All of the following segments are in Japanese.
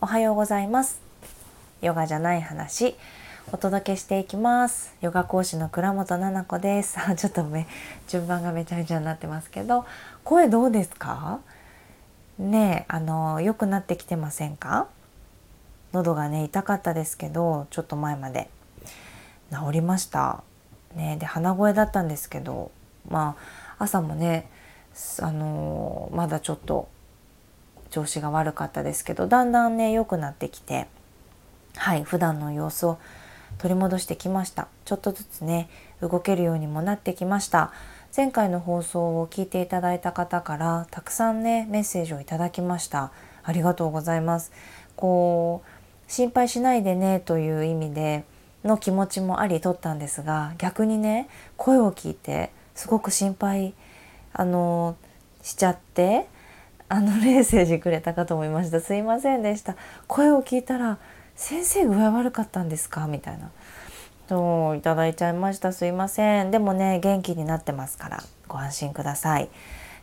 おはようございます。ヨガじゃない話お届けしていきます。ヨガ講師の倉本々子です。ちょっとね順番がめちゃめちゃになってますけど声どうですか？ねあの良くなってきてませんか？喉がね痛かったですけどちょっと前まで。治りました。ねで鼻声だったんですけどまあ朝もねあのまだちょっと調子が悪かったですけどだんだんね良くなってきてはい普段の様子を取り戻してきました。ちょっとずつね動けるようにもなってきました。前回の放送を聞いていただいた方からたくさんねメッセージをいただきました。ありがとうございます。こう心配しないでねという意味での気持ちもあり取ったんですが逆にね声を聞いてすごく心配あのしちゃってあのメッセージくれたかと思いました。すいませんでした。声を聞いたら先生具合悪かったんですか？みたいな。そういただいちゃいました。すいません。でもね元気になってますから。ご安心ください。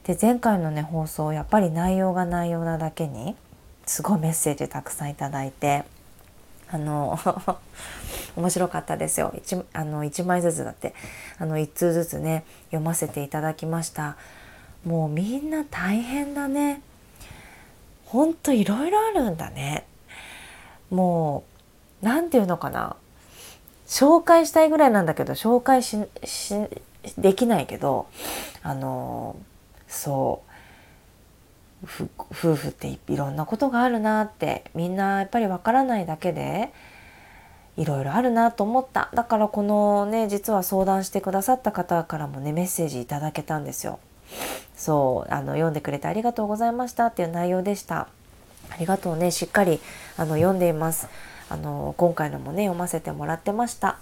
で前回のね放送やっぱり内容が内容なだけにすごいメッセージたくさんいただいてあの 面白かったですよ。1, あの1枚ずつだってあの1通ずつね読ませていただきました。もうみんな大変だね。ほんといろいろあるんだね。もう何て言うのかな。紹介したいぐらいなんだけど紹介しできないけどあのそう。夫婦っていろんなことがあるなってみんなやっぱりわからないだけでいろいろあるなと思った。だからこのね実は相談してくださった方からもねメッセージいただけたんですよ。そうあの読んでくれてありがとうございましたっていう内容でした。ありがとうね。しっかりあの読んでいます。あの今回のもね読ませてもらってました。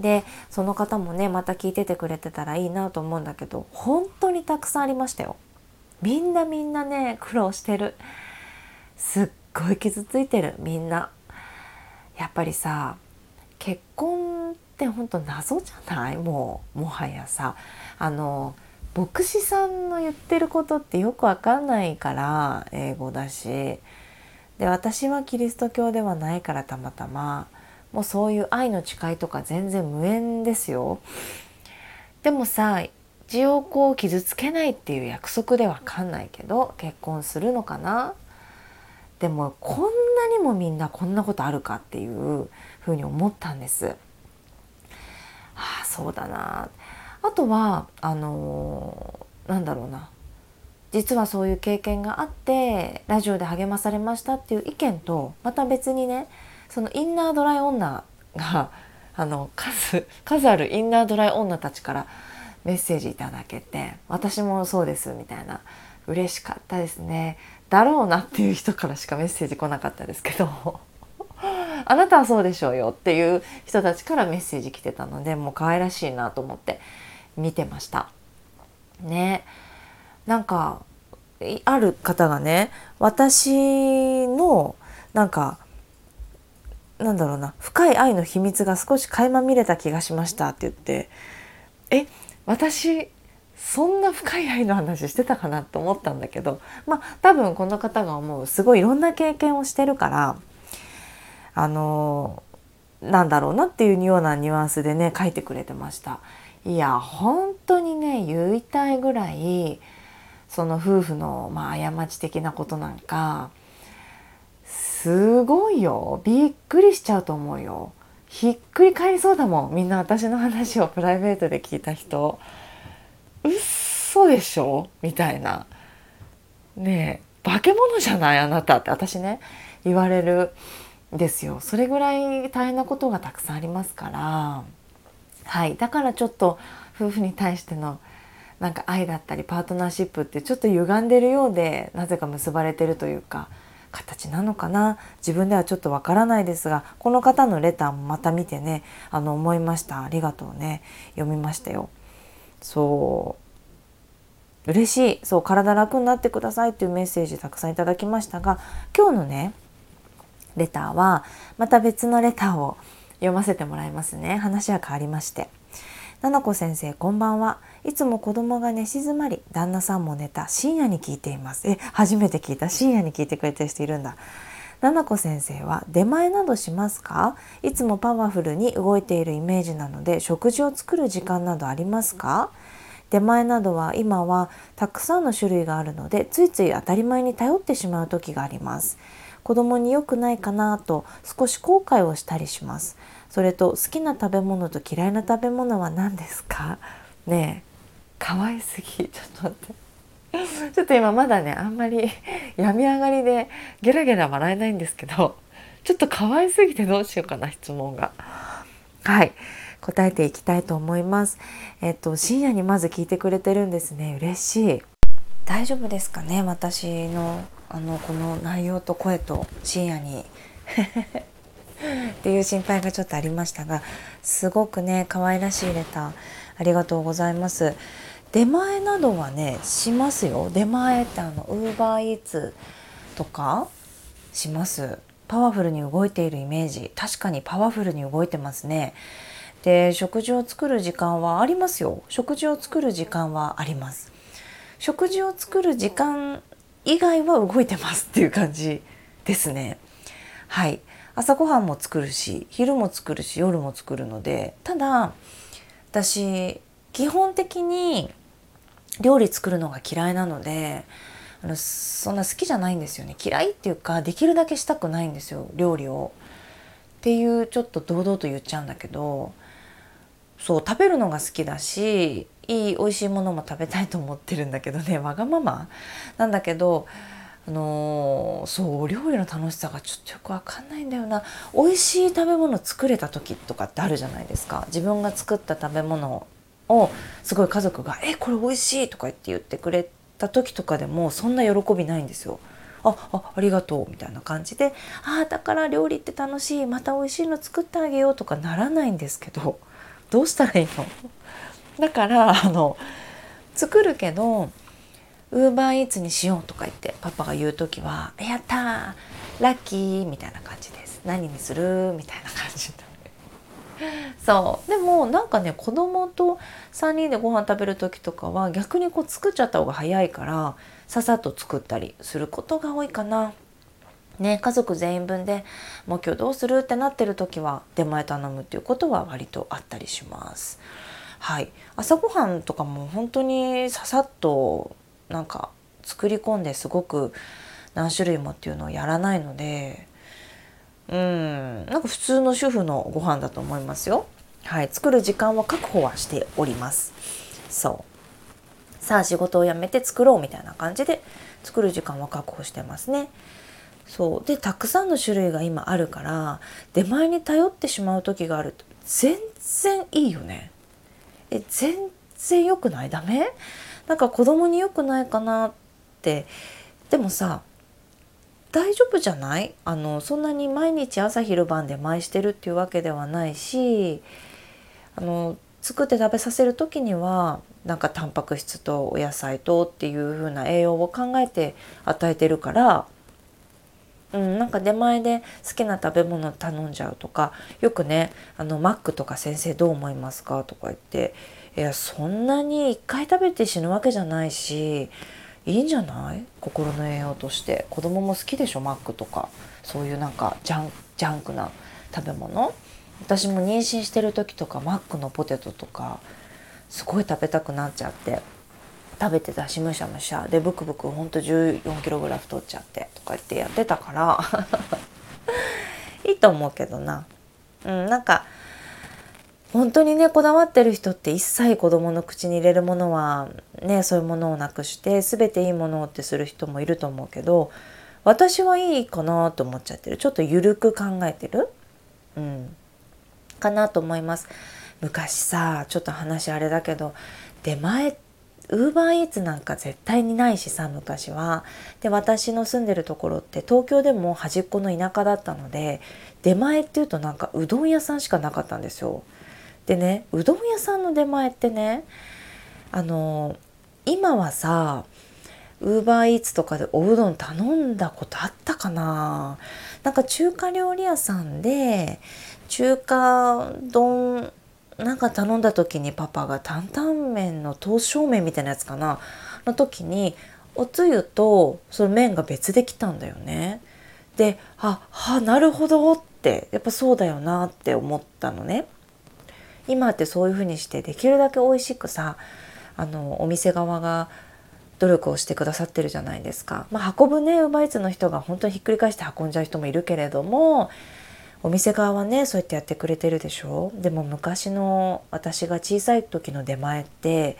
でその方もねまた聞いててくれてたらいいなと思うんだけど本当にたくさんありましたよ。みんなみんなね苦労してる。すっごい傷ついてる。みんな。やっぱりさ結婚って本当謎じゃない？もうもはやさ。あの牧師さんの言ってることってよくわかんないから英語だしで私はキリスト教ではないからたまたまもうそういう愛の誓いとか全然無縁ですよ。でもさ一応こう傷つけないっていう約束でわかんないけど結婚するのかなでもこんなにもみんなこんなことあるかっていうふうに思ったんです。はあそうだなあとはあのー、なんだろうな。実はそういう経験があってラジオで励まされましたっていう意見とまた別にねそのインナードライ女が あの数数あるインナードライ女たちからメッセージいただけて私もそうですみたいな。嬉しかったですね。だろうなっていう人からしかメッセージ来なかったですけど。あなたはそうでしょうよっていう人たちからメッセージ来てたのでもう可愛らしいなと思って。見てました。ねなんかある方がね私のなんかなんだろうな深い愛の秘密が少し垣間見れた気がしましたって言ってえ私そんな深い愛の話してたかなと思ったんだけどまあ多分この方が思うすごいいろんな経験をしてるからあのなんだろうなっていうようなニュアンスでね書いてくれてました。いや本当にね言いたいぐらいその夫婦の、まあ、過ち的なことなんかすごいよ。びっくりしちゃうと思うよ。ひっくり返りそうだもん。みんな私の話をプライベートで聞いた人。うっそでしょ？みたいな。ねえ化け物じゃない？あなたって。私ね言われるんですよ。それぐらい大変なことがたくさんありますから。はい。だからちょっと夫婦に対してのなんか愛だったりパートナーシップってちょっと歪んでるようでなぜか結ばれてるというか形なのかな。自分ではちょっとわからないですがこの方のレターもまた見てねあの思いました。ありがとうね。読みましたよ。そう。嬉しい。そう体楽になってくださいっていうメッセージたくさんいただきましたが今日のねレターはまた別のレターを読ませてもらいますね。話は変わりまして。ななこ先生こんばんは。いつも子供が寝静まり旦那さんも寝た。深夜に聞いています。え初めて聞いた。深夜に聞いてくれてる人いるんだ。ななこ先生は出前などしますか？いつもパワフルに動いているイメージなので食事を作る時間などありますか？出前などは今はたくさんの種類があるのでついつい当たり前に頼ってしまう時があります。子供に良くないかなと少し後悔をしたりしますそれと好きな食べ物と嫌いな食べ物は何ですか？ねえ可愛すぎちょっと待って ちょっと今まだねあんまり 病み上がりでゲラゲラ笑えないんですけどちょっと可愛すぎてどうしようかな質問が。はい答えていきたいと思います。えっと深夜にまず聞いてくれてるんですね嬉しい。大丈夫ですかね私のあのこの内容と声と深夜に。っていう心配がちょっとありましたがすごくね可愛らしいレターありがとうございます。出前などはねしますよ。出前ってあのウーバーイーツとかします。パワフルに動いているイメージ。確かにパワフルに動いてますね。で食事を作る時間はありますよ。食事を作る時間はあります。食事を作る時間以外は動いてますっていう感じですね。はい。朝ごはんも作るし昼も作るし夜も作るのでただ私基本的に料理作るのが嫌いなのであのそんな好きじゃないんですよね。嫌いっていうかできるだけしたくないんですよ料理を。っていうちょっと堂々と言っちゃうんだけどそう食べるのが好きだしいい美味しいものも食べたいと思ってるんだけどね わがまま？なんだけどあのー、そうお料理の楽しさがちょっとよくわかんないんだよな。美味しい食べ物作れた時とかってあるじゃないですか。自分が作った食べ物をすごい家族が「えこれ美味しい」とか言って言ってくれた時とかでもそんな喜びないんですよ。ああありがとうみたいな感じで「ああだから料理って楽しいまた美味しいの作ってあげよう」とかならないんですけど。どうしたらいいの？だからあの作るけどウーバーイーツにしようとか言ってパパが言う時は「やったラッキー」みたいな感じです「何にする?」みたいな感じでそうでもなんかね子供と3人でご飯食べる時とかは逆にこう作っちゃった方が早いからささっと作ったりすることが多いかな。ね、家族全員分でもう今日どうするってなってる時は出前頼むっていうことは割とあったりします。はい、朝ごはんとかも本当にささっとなんか作り込んですごく何種類もっていうのをやらないのでうんなんか普通の主婦のご飯だと思いますよ。はい、作る時間は確保はしております。そうさあ仕事を辞めて作ろうみたいな感じで作る時間は確保してますね。そう。でたくさんの種類が今あるから出前に頼ってしまう時がある。と全然いいよね。え全然良くない？ダメ？なんか子供に良くないかなって。でもさ大丈夫じゃない？あのそんなに毎日朝昼晩で毎してるっていうわけではないしあの作って食べさせる時にはなんかタンパク質とお野菜とっていう風な栄養を考えて与えてるから、うん、なんか出前で好きな食べ物頼んじゃうとかよくねあのマックとか先生どう思いますかとか言っていやそんなに1回食べて死ぬわけじゃないしいいんじゃない？心の栄養として。子供も好きでしょマックとか。そういうなんかジャンジャンクな食べ物。私も妊娠してる時とかマックのポテトとかすごい食べたくなっちゃって。食べてたしむしゃむしゃでブクブクほんと1 4キロぐらい太っちゃってとか言ってやってたから。いいと思うけどな。うんなんか本当にねこだわってる人って一切子供の口に入れるものはねそういうものをなくして全ていいものをってする人もいると思うけど私はいいかなと思っちゃってる。ちょっと緩く考えてる、うん、かなと思います。昔さちょっと話あれだけど出前ウーバーイーツなんか絶対にないしさ昔は。で私の住んでるところって東京でも端っこの田舎だったので出前っていうとなんかうどん屋さんしかなかったんですよ。でねうどん屋さんの出前ってねあの今はさウーバーイーツとかでおうどん頼んだことあったかななんか中華料理屋さんで中華丼なんか頼んだ時にパパが担々麺の刀削麺みたいなやつかな？の時におつゆとその麺が別で来たんだよね。でああなるほどってやっぱそうだよなって思ったのね。今ってそういうふうにしてできるだけ美味しくさあのお店側が努力をしてくださってるじゃないですか。まあ、運ぶねウーバイツの人が本当にひっくり返して運んじゃう人もいるけれどもお店側はねそうやってやってくれてるでしょ？でも昔の私が小さい時の出前って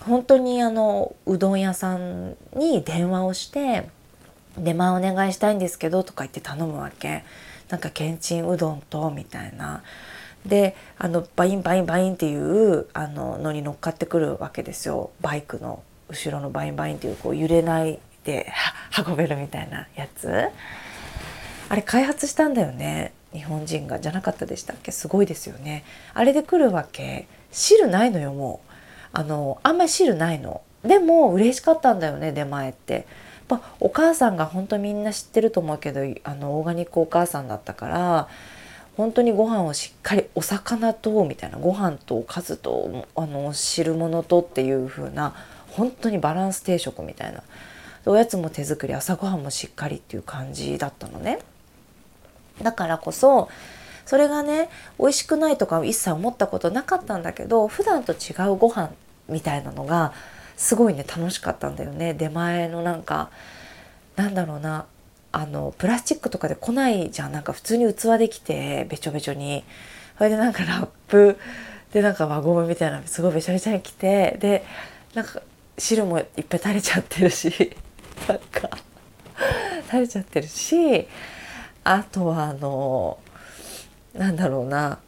本当にあのうどん屋さんに電話をして「出前お願いしたいんですけど」とか言って頼むわけ。なんかけんちんうどんとみたいな。であのバインバインバインっていうあののに乗っかってくるわけですよバイクの後ろのバインバインっていうこう揺れないで運べるみたいなやつあれ開発したんだよね日本人がじゃなかったでしたっけ？すごいですよね。あれで来るわけ汁ないのよもう。あのあんまり汁ないの。でも嬉しかったんだよね出前って。やっぱお母さんが本当みんな知ってると思うけどあのオーガニックお母さんだったから本当にご飯をしっかりお魚とみたいなご飯とおかずとあの汁物とっていう風な本当にバランス定食みたいな。おやつも手作り朝ごはんもしっかりっていう感じだったのね。だからこそそれがね美味しくないとか一切思ったことなかったんだけど普段と違うご飯みたいなのがすごいね楽しかったんだよね。出前のなんかなんだろうなあのプラスチックとかで来ないじゃん。なんか普通に器できてべちょべちょに。それでなんかラップでなんか輪ゴムみたいなすごいべちゃべちゃに来てでなんか汁もいっぱい垂れちゃってるし なんか垂れちゃってるしあとはあのなんだろうな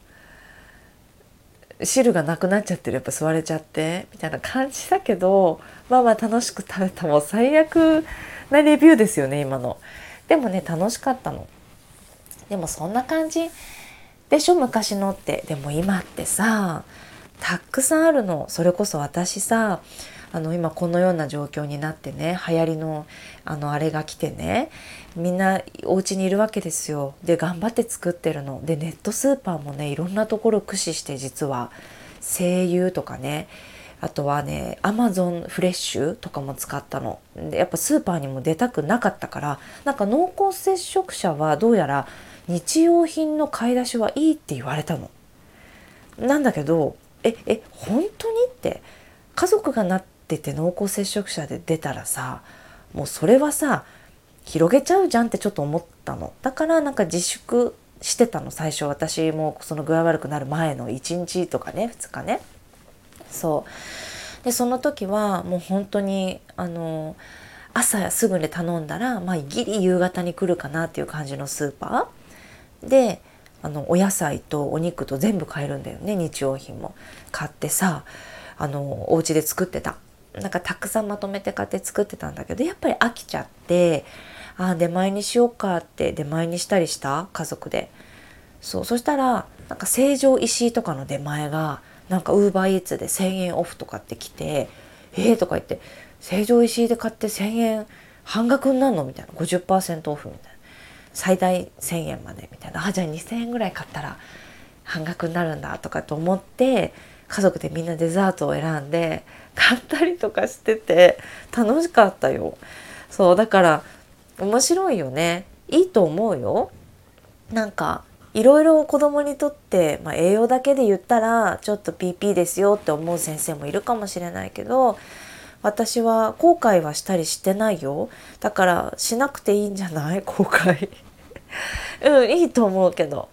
汁がなくなっちゃってるやっぱ吸われちゃってみたいな感じだけどまあまあ楽しく食べたもう最悪なレビューですよね今の。でもね楽しかったの。でもそんな感じでしょ昔のって。でも今ってさたくさんあるの。それこそ私さあの今このような状況になってね流行りのあのあれが来てねみんなお家にいるわけですよ。で頑張って作ってるの。でネットスーパーもねいろんなところ駆使して実は声優とかねあとはねアマゾンフレッシュとかも使ったの。でやっぱスーパーにも出たくなかったからなんか濃厚接触者はどうやら日用品の買い出しはいいって言われたの。なんだけどええ本当にって家族がなってて濃厚接触者で出たらさもうそれはさ広げちゃうじゃんってちょっと思ったの。だからなんか自粛してたの最初。私もその具合悪くなる前の。1日とかね2日ね。そう。でその時はもう本当にあの朝すぐに頼んだら、まあ、ギリ夕方に来るかなっていう感じのスーパー。であのお野菜とお肉と全部買えるんだよね日用品も。買ってさあのお家で作ってた。なんかたくさんまとめて買って作ってたんだけどやっぱり飽きちゃってあ出前にしようかって出前にしたりした？家族で。そうそしたらなんか成城石井とかの出前がなんかウーバーイーツで1,000円オフとかって来て「えー」とか言って「成城石井で買って1,000円半額になるの?」みたいな。50%オフみたいな。最大1,000円までみたいな。あじゃあ2,000円ぐらい買ったら半額になるんだとかと思って家族でみんなデザートを選んで買ったりとかしてて楽しかったよ。そうだから面白いよね。いいと思うよ。なんかいろいろ子供にとって、まあ、栄養だけで言ったらちょっと PP ですよって思う先生もいるかもしれないけど私は後悔はしたりしてないよ。だからしなくていいんじゃない？後悔。うんいいと思うけど、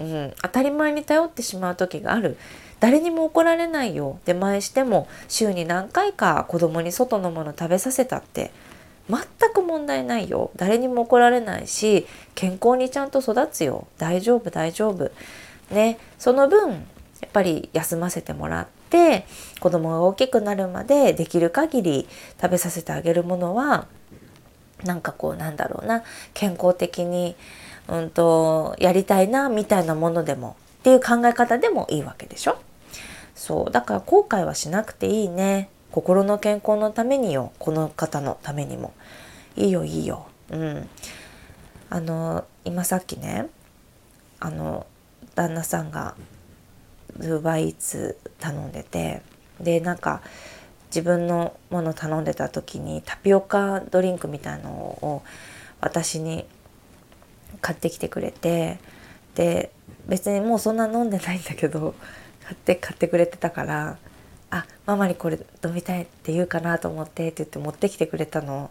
うん、当たり前に頼ってしまう時がある。誰にも怒られないよ。出前しても週に何回か子供に外のもの食べさせたって。全く問題ないよ。誰にも怒られないし健康にちゃんと育つよ。大丈夫大丈夫。ね。その分やっぱり休ませてもらって子供が大きくなるまでできる限り食べさせてあげるものはなんかこうなんだろうな。健康的にうんとやりたいなみたいなものでもっていう考え方でもいいわけでしょ。そうだから後悔はしなくていいね。心の健康のためによ。この方のためにも。いいよいいよ。うん。あの今さっきねあの旦那さんがウーバーイーツ頼んでてでなんか自分のもの頼んでた時にタピオカドリンクみたいのを私に買ってきてくれてで別にもうそんな飲んでないんだけど買って買ってくれてたから「あママにこれ飲みたいって言うかなと思って」って言って持ってきてくれたの。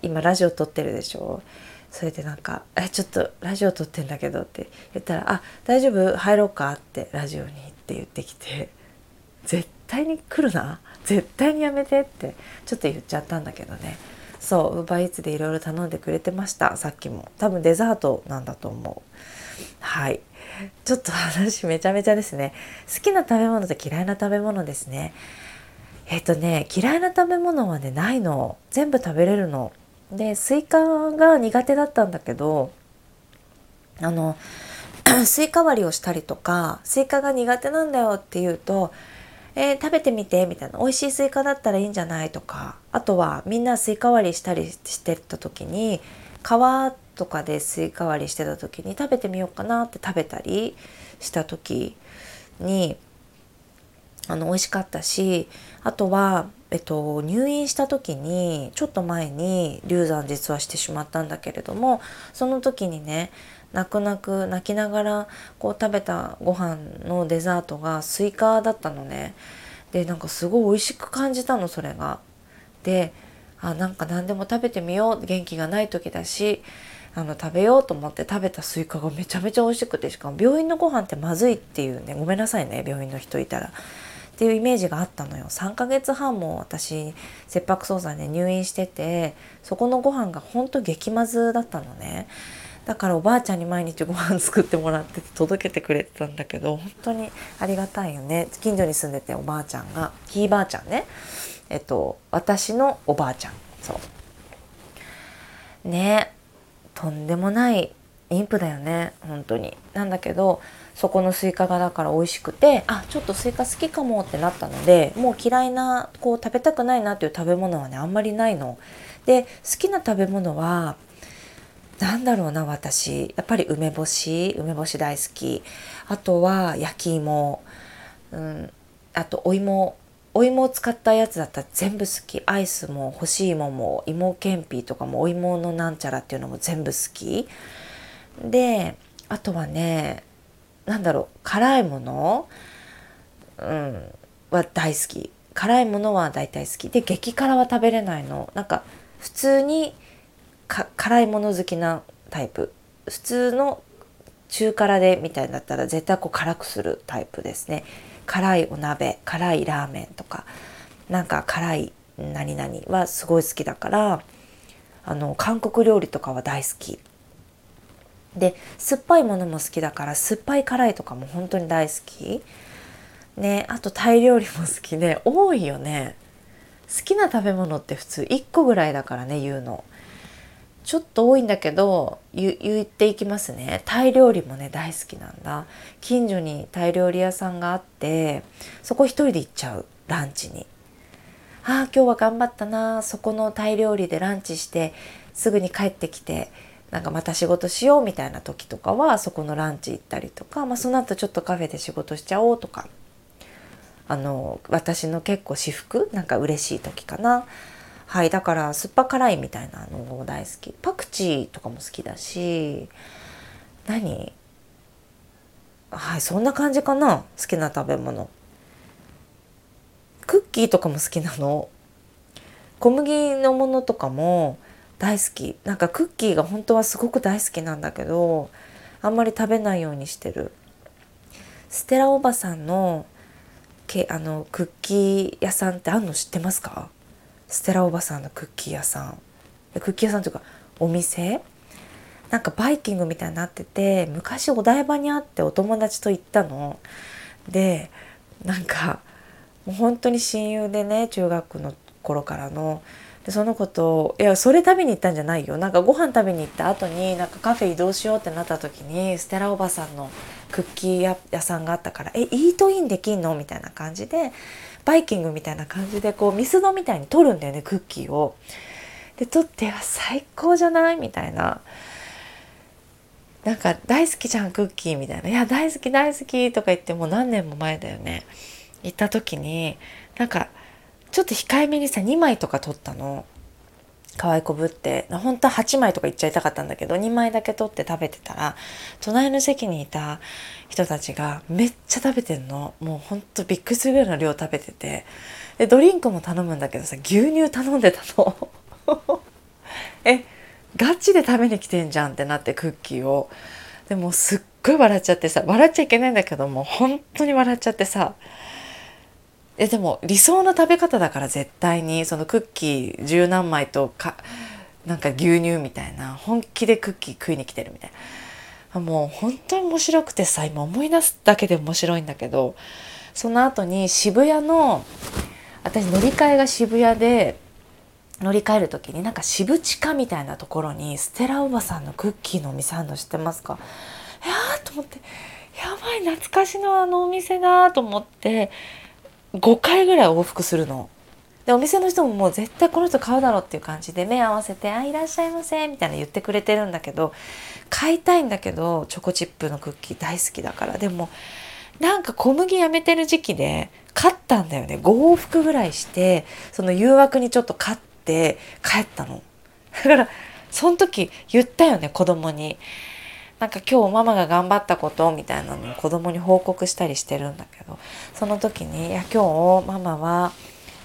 今ラジオ撮ってるでしょ。それでなんか「えちょっとラジオ撮ってんだけど」って。言ったら「あ大丈夫？入ろうか」ってラジオにって言ってきて「絶対に来るな？絶対にやめて」って。ちょっと言っちゃったんだけどね。そうウーバーイーツでいろいろ頼んでくれてました。さっきも。多分デザートなんだと思う。はい。ちょっと話めちゃめちゃですね。好きな食べ物と嫌いな食べ物ですね。えっとね嫌いな食べ物はねないの。全部食べれるの。でスイカが苦手だったんだけどあの スイカ割りをしたりとかスイカが苦手なんだよって言うとえー、食べてみてみたいな。美味しいスイカだったらいいんじゃないとか。あとはみんなスイカ割りしたりしてた時に皮とかでスイカ割りしてた時に食べてみようかなって食べたりした時にあの美味しかったしあとは、えっと、入院した時にちょっと前に流産実はしてしまったんだけれどもその時にね泣く泣く泣きながらこう食べたご飯のデザートがスイカだったのね。でなんかすごい美味しく感じたのそれが。であなんか何でも食べてみよう元気がない時だしあの食べようと思って食べたスイカがめちゃめちゃ美味しくてしかも病院のご飯ってまずいっていうねごめんなさいね病院の人いたら。っていうイメージがあったのよ。3ヶ月半も私切迫早産で入院しててそこのご飯がほんと激まずだったのね。だからおばあちゃんに毎日ご飯作ってもらって届けてくれてたんだけど本当にありがたいよね。近所に住んでておばあちゃんがひいばあちゃんね。えっと私のおばあちゃん。そう。ね。とんでもない妊婦だよね本当に。なんだけどそこのスイカがだから美味しくてあちょっとスイカ好きかもってなったのでもう嫌いなこう食べたくないなっていう食べ物はねあんまりないの。で好きな食べ物はなんだろうな私。やっぱり梅干し梅干し大好き。あとは焼き芋、うん、あとお芋。お芋を使ったやつだったら全部好き。アイスも干し芋も芋けんぴとかもお芋のなんちゃらっていうのも全部好き。であとはねなんだろう辛いもの、うん、は大好き。辛いものは大体好き。で激辛は食べれないの。なんか普通に辛いもの好きなタイプ。普通の中辛でみたいだったら絶対こう辛くするタイプですね。辛いお鍋辛いラーメンとかなんか辛い何々はすごい好きだからあの韓国料理とかは大好き。で酸っぱいものも好きだから酸っぱい辛いとかも本当に大好き。ねあとタイ料理も好きね多いよね。好きな食べ物って普通1個ぐらいだからね言うの。ちょっと多いんだけど言っていきますね。タイ料理もね大好きなんだ。近所にタイ料理屋さんがあってそこ一人で行っちゃうランチに。ああ今日は頑張ったな。そこのタイ料理でランチしてすぐに帰ってきてなんかまた仕事しようみたいな時とかはそこのランチ行ったりとか、まあ、その後ちょっとカフェで仕事しちゃおうとか。あの私の結構私服なんか嬉しい時かな。はいだから酸っぱ辛いみたいなのも大好き。パクチーとかも好きだし何？はいそんな感じかな。好きな食べ物。クッキーとかも好きなの。小麦のものとかも大好き。なんかクッキーが本当はすごく大好きなんだけどあんまり食べないようにしてる。ステラおばさんのけあのクッキー屋さんってあんの知ってますか？ステラおばさんのクッキー屋さん。クッキー屋さんというかお店？なんかバイキングみたいになってて昔お台場にあってお友達と行ったの。でなんかもう本当に親友でね中学の頃からの。でその子といやそれ食べに行ったんじゃないよ。なんかご飯食べに行った後になんかカフェ移動しようってなった時にステラおばさんのクッキー屋さんがあったから「えイートインできんの?」みたいな感じでバイキングみたいな感じでこうミスドみたいに取るんだよねクッキーを。で取っては「最高じゃない?」みたいな。なんか大好きじゃんクッキーみたいな「いや大好き大好き」とか言ってもう何年も前だよね行った時になんかちょっと控えめにさ2枚とか取ったの可愛いこぶって本当は8枚とかいっちゃいたかったんだけど2枚だけ取って食べてたら隣の席にいた人たちがめっちゃ食べてんの。もうほんとびっくりするぐらいの量食べてて。でドリンクも頼むんだけどさ牛乳頼んでたの。えガチで食べに来てんじゃんってなってクッキーを。でもすっごい笑っちゃってさ笑っちゃいけないんだけども本当に笑っちゃってさえでも理想の食べ方だから絶対にそのクッキー十何枚とかなんか牛乳みたいな本気でクッキー食いに来てるみたいな。もう本当に面白くてさ今思い出すだけで面白いんだけどその後に渋谷の私乗り換えが渋谷で乗り換える時になんか渋地下みたいなところにステラおばさんのクッキーのお店あるの知ってますか？いやと思ってやばい懐かしのあのお店だと思って5回ぐらい往復するの。でお店の人ももう絶対この人買うだろうっていう感じで目合わせて「あいらっしゃいませ」みたいな言ってくれてるんだけど買いたいんだけどチョコチップのクッキー大好きだからでもなんか小麦やめてる時期で買ったんだよね5往復ぐらいしてその誘惑にちょっと買って帰ったの。だからその時言ったよね子供に。なんか今日ママが頑張ったことみたいなのを子供に報告したりしてるんだけどその時に「いや今日ママは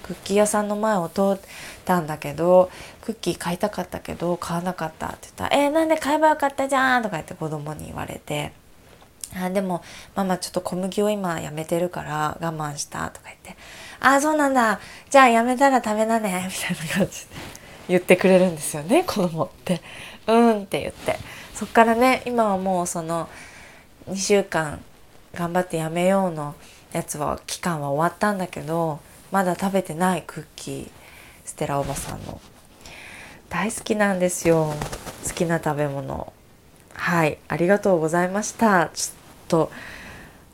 クッキー屋さんの前を通ったんだけどクッキー買いたかったけど買わなかった」って言った。ら「えー、なんで買えばよかったじゃん」とか言って子供に言われて「あでもママちょっと小麦を今やめてるから我慢した」とか言って「ああそうなんだ。じゃあやめたら食べなね」みたいな感じで言ってくれるんですよね子供って。うんって言ってそっからね今はもうその2週間頑張ってやめようのやつは期間は終わったんだけどまだ食べてないクッキーステラおばさんの。大好きなんですよ。好きな食べ物。はい。ありがとうございました。ちょっと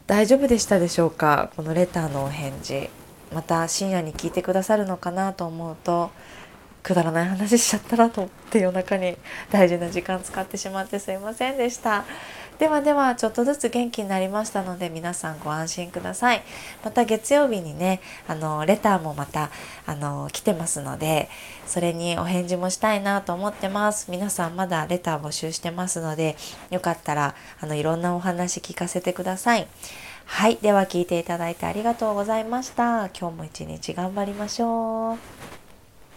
大丈夫でしたでしょうか？このレターのお返事。また深夜に聞いてくださるのかなと思うとくだらない話しちゃったなと思って夜中に大事な時間使ってしまってすいませんでしたではではちょっとずつ元気になりましたので皆さんご安心くださいまた月曜日にねあのレターもまたあの来てますのでそれにお返事もしたいなと思ってます皆さんまだレター募集してますのでよかったらあのいろんなお話聞かせてくださいはい。では聞いていただいてありがとうございました。今日も一日頑張りましょう。